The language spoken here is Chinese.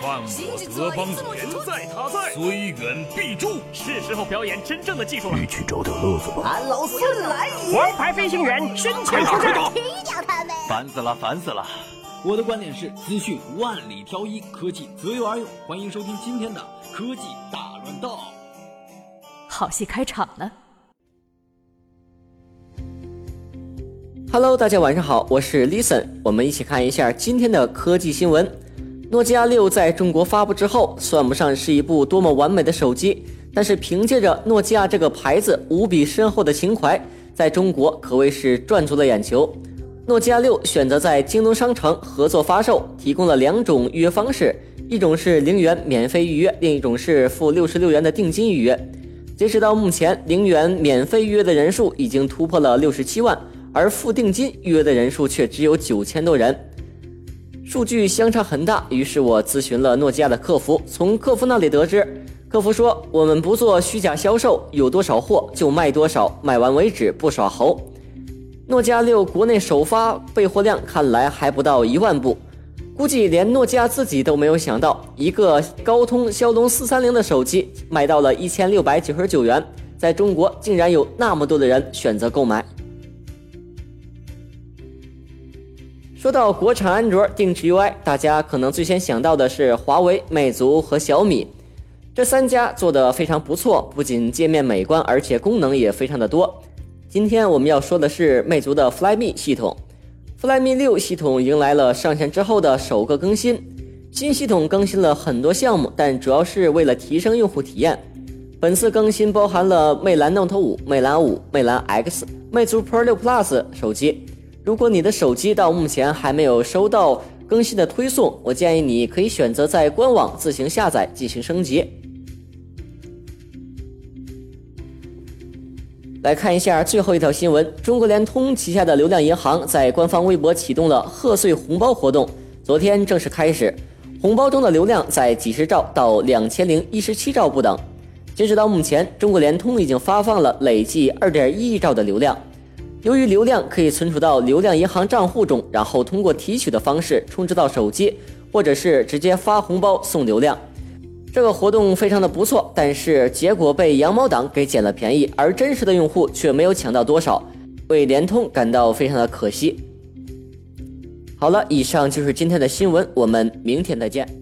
犯我德邦人在他在，虽远必诛。是时候表演真正的技术了。一起找点乐子吧。俺老孙来也！王牌飞行员身前出战，踢掉他们！烦死了，烦死了！我的观点是：资讯万里挑一，科技择优而用。欢迎收听今天的科技大乱斗。好戏开场了。Hello，大家晚上好，我是 Listen，我们一起看一下今天的科技新闻。诺基亚六在中国发布之后，算不上是一部多么完美的手机，但是凭借着诺基亚这个牌子无比深厚的情怀，在中国可谓是赚足了眼球。诺基亚六选择在京东商城合作发售，提供了两种预约方式，一种是零元免费预约，另一种是付六十六元的定金预约。截止到目前，零元免费预约的人数已经突破了六十七万。而付定金预约的人数却只有九千多人，数据相差很大。于是我咨询了诺基亚的客服，从客服那里得知，客服说我们不做虚假销售，有多少货就卖多少，卖完为止，不耍猴。诺基亚六国内首发备货量看来还不到一万部，估计连诺基亚自己都没有想到，一个高通骁龙四三零的手机卖到了一千六百九十九元，在中国竟然有那么多的人选择购买。说到国产安卓定制 UI，大家可能最先想到的是华为、魅族和小米，这三家做的非常不错，不仅界面美观，而且功能也非常的多。今天我们要说的是魅族的 Flyme 系统，Flyme 六系统迎来了上线之后的首个更新，新系统更新了很多项目，但主要是为了提升用户体验。本次更新包含了魅蓝 Note 五、魅蓝五、魅蓝 X、魅族 Pro 六 Plus 手机。如果你的手机到目前还没有收到更新的推送，我建议你可以选择在官网自行下载进行升级。来看一下最后一条新闻：中国联通旗下的流量银行在官方微博启动了贺岁红包活动，昨天正式开始。红包中的流量在几十兆到两千零一十七兆不等。截止到目前，中国联通已经发放了累计二点一亿兆的流量。由于流量可以存储到流量银行账户中，然后通过提取的方式充值到手机，或者是直接发红包送流量。这个活动非常的不错，但是结果被羊毛党给捡了便宜，而真实的用户却没有抢到多少，为联通感到非常的可惜。好了，以上就是今天的新闻，我们明天再见。